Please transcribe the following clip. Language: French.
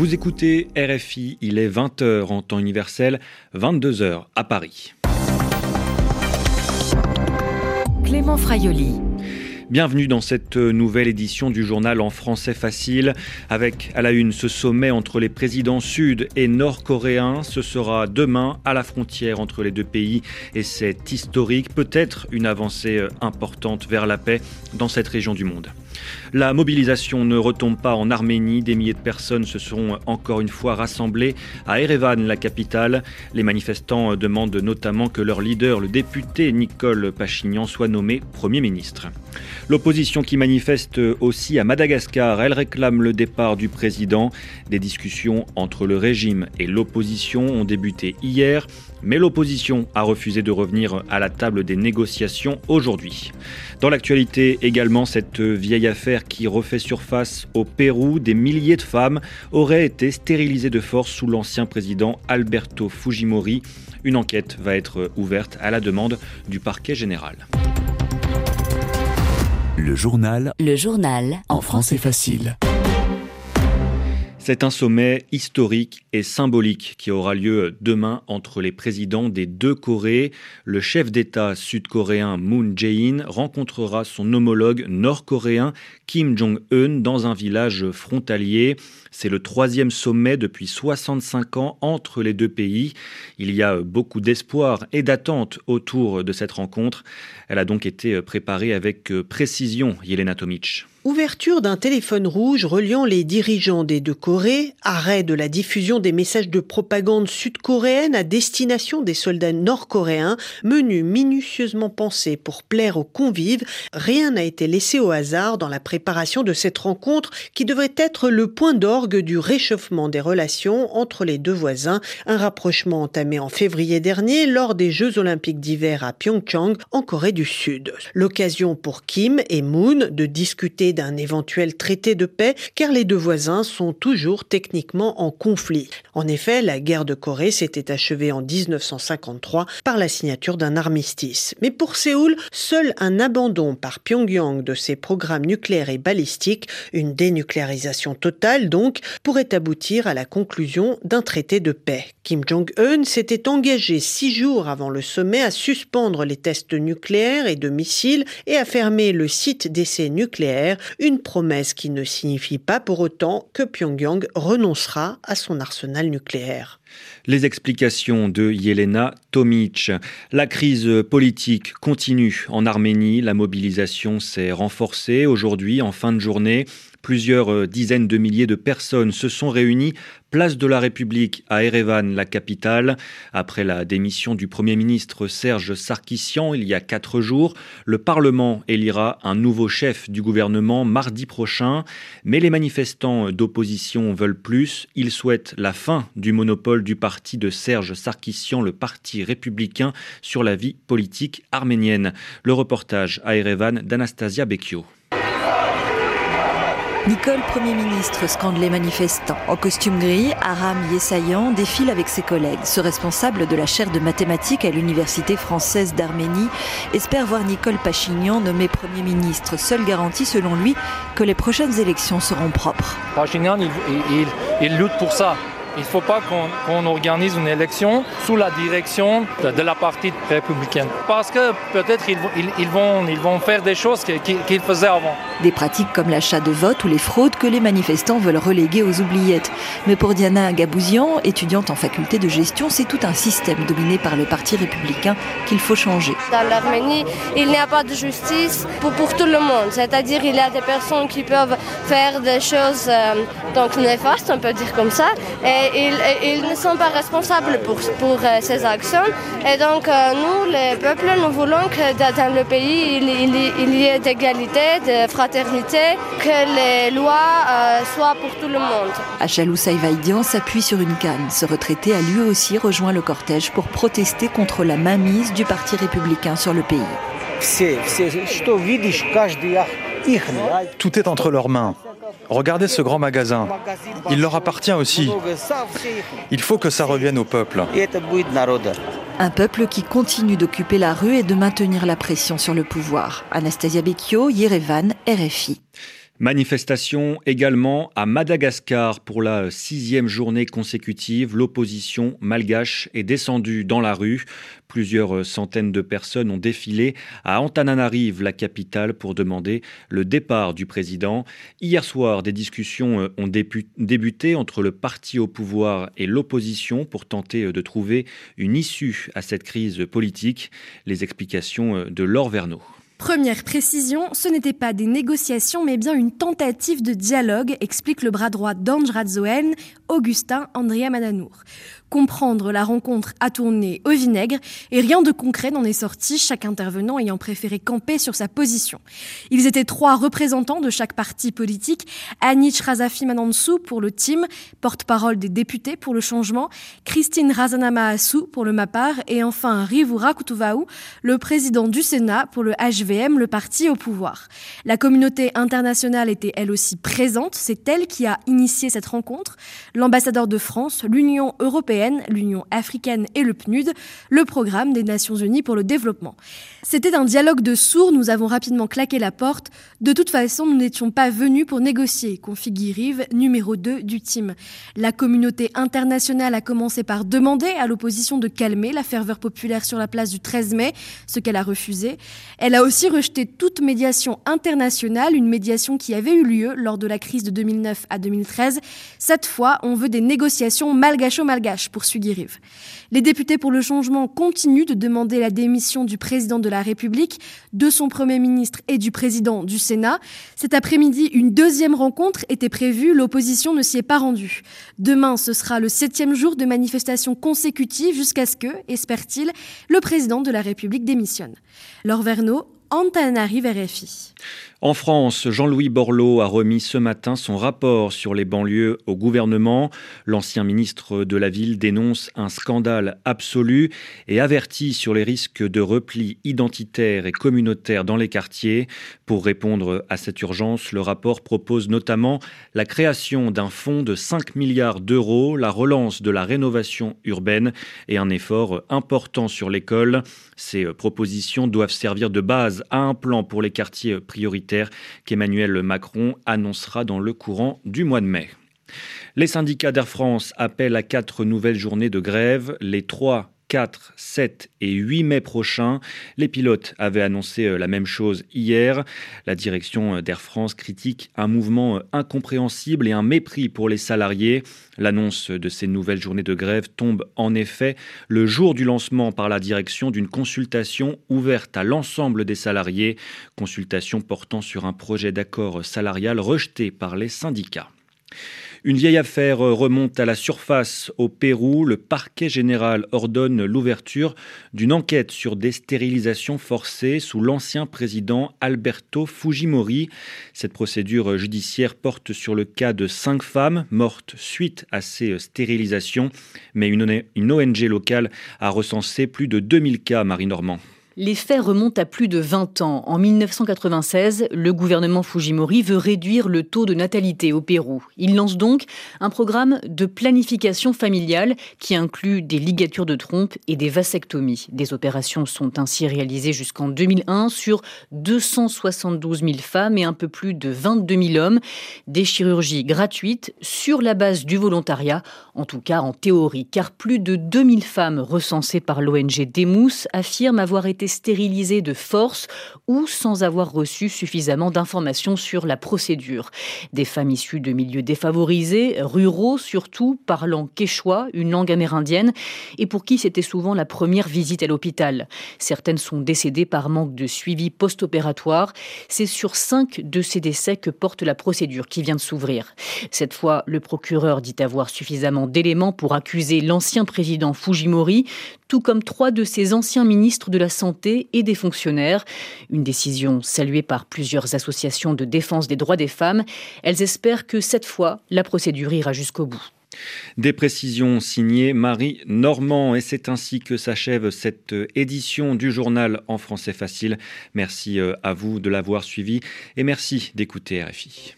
Vous écoutez RFI, il est 20h en temps universel, 22h à Paris. Clément Fraioli. Bienvenue dans cette nouvelle édition du journal en français facile avec à la une ce sommet entre les présidents sud et nord-coréens. Ce sera demain à la frontière entre les deux pays et c'est historique, peut-être une avancée importante vers la paix dans cette région du monde. La mobilisation ne retombe pas en Arménie. Des milliers de personnes se sont encore une fois rassemblées à Erevan, la capitale. Les manifestants demandent notamment que leur leader, le député Nicole Pachignan, soit nommé Premier ministre. L'opposition qui manifeste aussi à Madagascar, elle réclame le départ du président. Des discussions entre le régime et l'opposition ont débuté hier, mais l'opposition a refusé de revenir à la table des négociations aujourd'hui. Dans l'actualité également, cette vieille affaire qui refait surface au Pérou, des milliers de femmes auraient été stérilisées de force sous l'ancien président Alberto Fujimori. Une enquête va être ouverte à la demande du parquet général. Le journal. Le journal. En français facile. C'est un sommet historique et symbolique qui aura lieu demain entre les présidents des deux Corées. Le chef d'État sud-coréen Moon Jae-in rencontrera son homologue nord-coréen Kim Jong-un dans un village frontalier. C'est le troisième sommet depuis 65 ans entre les deux pays. Il y a beaucoup d'espoir et d'attente autour de cette rencontre. Elle a donc été préparée avec précision, Yelena Tomic. Ouverture d'un téléphone rouge reliant les dirigeants des deux Corées, arrêt de la diffusion des messages de propagande sud-coréenne à destination des soldats nord-coréens, menu minutieusement pensé pour plaire aux convives, rien n'a été laissé au hasard dans la préparation de cette rencontre qui devrait être le point d'orgue du réchauffement des relations entre les deux voisins, un rapprochement entamé en février dernier lors des Jeux olympiques d'hiver à Pyeongchang en Corée du Sud. L'occasion pour Kim et Moon de discuter d'un éventuel traité de paix car les deux voisins sont toujours techniquement en conflit. En effet, la guerre de Corée s'était achevée en 1953 par la signature d'un armistice. Mais pour Séoul, seul un abandon par Pyongyang de ses programmes nucléaires et balistiques, une dénucléarisation totale donc, pourrait aboutir à la conclusion d'un traité de paix. Kim Jong-un s'était engagé six jours avant le sommet à suspendre les tests nucléaires et de missiles et à fermer le site d'essai nucléaire une promesse qui ne signifie pas pour autant que Pyongyang renoncera à son arsenal nucléaire. Les explications de Yelena Tomic. La crise politique continue en Arménie. La mobilisation s'est renforcée aujourd'hui en fin de journée. Plusieurs euh, dizaines de milliers de personnes se sont réunies place de la République à Erevan, la capitale. Après la démission du Premier ministre Serge Sarkissian il y a quatre jours, le Parlement élira un nouveau chef du gouvernement mardi prochain. Mais les manifestants d'opposition veulent plus. Ils souhaitent la fin du monopole du parti de Serge Sarkissian, le Parti républicain, sur la vie politique arménienne. Le reportage à Erevan d'Anastasia Becchio. Nicole, Premier ministre, scande les manifestants. En costume gris, Aram Yessayan défile avec ses collègues. Ce responsable de la chaire de mathématiques à l'Université française d'Arménie espère voir Nicole Pachignan nommé Premier ministre. Seule garantie, selon lui, que les prochaines élections seront propres. Pachignan, il lutte pour ça. Il ne faut pas qu'on organise une élection sous la direction de, la partie républicaine. Parce que peut-être ils, ils, vont, ils vont faire des choses qu'ils faisaient avant. Des pratiques comme l'achat de vote ou les fraudes que les manifestants veulent reléguer aux oubliettes. Mais pour Diana Gabouzian, étudiante en faculté de gestion, c'est tout un système dominé par le Parti républicain qu'il faut changer. Dans l'Arménie, il n'y a pas de justice pour, pour tout le monde. C'est-à-dire il y a des personnes qui peuvent faire des choses euh, donc néfastes, on peut dire comme ça. Et ils, ne sont pas responsables pour, pour euh, ces actions. Et donc, euh, nous, les peuples, nous voulons que dans le pays, il, y ait d'égalité, de fraternité, que les lois euh, soient pour tout le monde. Achalou Saïvaïdian s'appuie sur une canne. Ce retraité a lui aussi rejoint le cortège pour protester contre la mainmise du Parti républicain sur le pays. Tout est entre leurs mains. Regardez ce grand magasin. Il leur appartient aussi. Il faut que ça revienne au peuple. Un peuple qui continue d'occuper la rue et de maintenir la pression sur le pouvoir. Anastasia Becchio, Yerevan, RFI. Manifestation également à Madagascar pour la sixième journée consécutive. L'opposition malgache est descendue dans la rue. Plusieurs centaines de personnes ont défilé à Antananarive, la capitale, pour demander le départ du président. Hier soir, des discussions ont débuté entre le parti au pouvoir et l'opposition pour tenter de trouver une issue à cette crise politique. Les explications de Laure Verneau. Première précision, ce n'était pas des négociations mais bien une tentative de dialogue, explique le bras droit d'Ange Radzoen, Augustin Andrea Mananour comprendre la rencontre a tourné au vinaigre et rien de concret n'en est sorti, chaque intervenant ayant préféré camper sur sa position. Ils étaient trois représentants de chaque parti politique, Anich Razafi Manansou pour le team, porte-parole des députés pour le changement, Christine Razanama pour le MAPAR et enfin Rivura Kutuvaou, le président du Sénat pour le HVM, le parti au pouvoir. La communauté internationale était elle aussi présente, c'est elle qui a initié cette rencontre. L'ambassadeur de France, l'Union européenne l'Union africaine et le PNUD, le programme des Nations Unies pour le développement. C'était un dialogue de sourds, nous avons rapidement claqué la porte. De toute façon, nous n'étions pas venus pour négocier, confie Rive, numéro 2 du team. La communauté internationale a commencé par demander à l'opposition de calmer la ferveur populaire sur la place du 13 mai, ce qu'elle a refusé. Elle a aussi rejeté toute médiation internationale, une médiation qui avait eu lieu lors de la crise de 2009 à 2013. Cette fois, on veut des négociations malgacho-malgaches poursuit Guirive. Les députés pour le changement continuent de demander la démission du président de la République, de son Premier ministre et du président du Sénat. Cet après-midi, une deuxième rencontre était prévue, l'opposition ne s'y est pas rendue. Demain, ce sera le septième jour de manifestation consécutive jusqu'à ce que, espère-t-il, le président de la République démissionne. Laure Verneau, Antananarive RFI. En France, Jean-Louis Borloo a remis ce matin son rapport sur les banlieues au gouvernement. L'ancien ministre de la Ville dénonce un scandale absolu et avertit sur les risques de repli identitaire et communautaire dans les quartiers. Pour répondre à cette urgence, le rapport propose notamment la création d'un fonds de 5 milliards d'euros, la relance de la rénovation urbaine et un effort important sur l'école. Ces propositions doivent servir de base à un plan pour les quartiers prioritaires qu'Emmanuel Macron annoncera dans le courant du mois de mai. Les syndicats d'Air France appellent à quatre nouvelles journées de grève. Les trois 4, 7 et 8 mai prochains. Les pilotes avaient annoncé euh, la même chose hier. La direction euh, d'Air France critique un mouvement euh, incompréhensible et un mépris pour les salariés. L'annonce de ces nouvelles journées de grève tombe en effet le jour du lancement par la direction d'une consultation ouverte à l'ensemble des salariés, consultation portant sur un projet d'accord salarial rejeté par les syndicats. Une vieille affaire remonte à la surface au Pérou. Le parquet général ordonne l'ouverture d'une enquête sur des stérilisations forcées sous l'ancien président Alberto Fujimori. Cette procédure judiciaire porte sur le cas de cinq femmes mortes suite à ces stérilisations, mais une, ONG locale a recensé plus de 2000 cas, Marie-Normand. Les faits remontent à plus de 20 ans. En 1996, le gouvernement Fujimori veut réduire le taux de natalité au Pérou. Il lance donc un programme de planification familiale qui inclut des ligatures de trompe et des vasectomies. Des opérations sont ainsi réalisées jusqu'en 2001 sur 272 000 femmes et un peu plus de 22 000 hommes. Des chirurgies gratuites sur la base du volontariat, en tout cas en théorie, car plus de 2000 femmes recensées par l'ONG Demous affirment avoir été stérilisés de force ou sans avoir reçu suffisamment d'informations sur la procédure. Des femmes issues de milieux défavorisés, ruraux surtout, parlant quechua, une langue amérindienne, et pour qui c'était souvent la première visite à l'hôpital. Certaines sont décédées par manque de suivi post-opératoire. C'est sur cinq de ces décès que porte la procédure qui vient de s'ouvrir. Cette fois, le procureur dit avoir suffisamment d'éléments pour accuser l'ancien président Fujimori, tout comme trois de ses anciens ministres de la Santé et des fonctionnaires. Une décision saluée par plusieurs associations de défense des droits des femmes. Elles espèrent que cette fois, la procédure ira jusqu'au bout. Des précisions signées Marie Normand et c'est ainsi que s'achève cette édition du journal en français facile. Merci euh, à vous de l'avoir suivi et merci d'écouter RFI.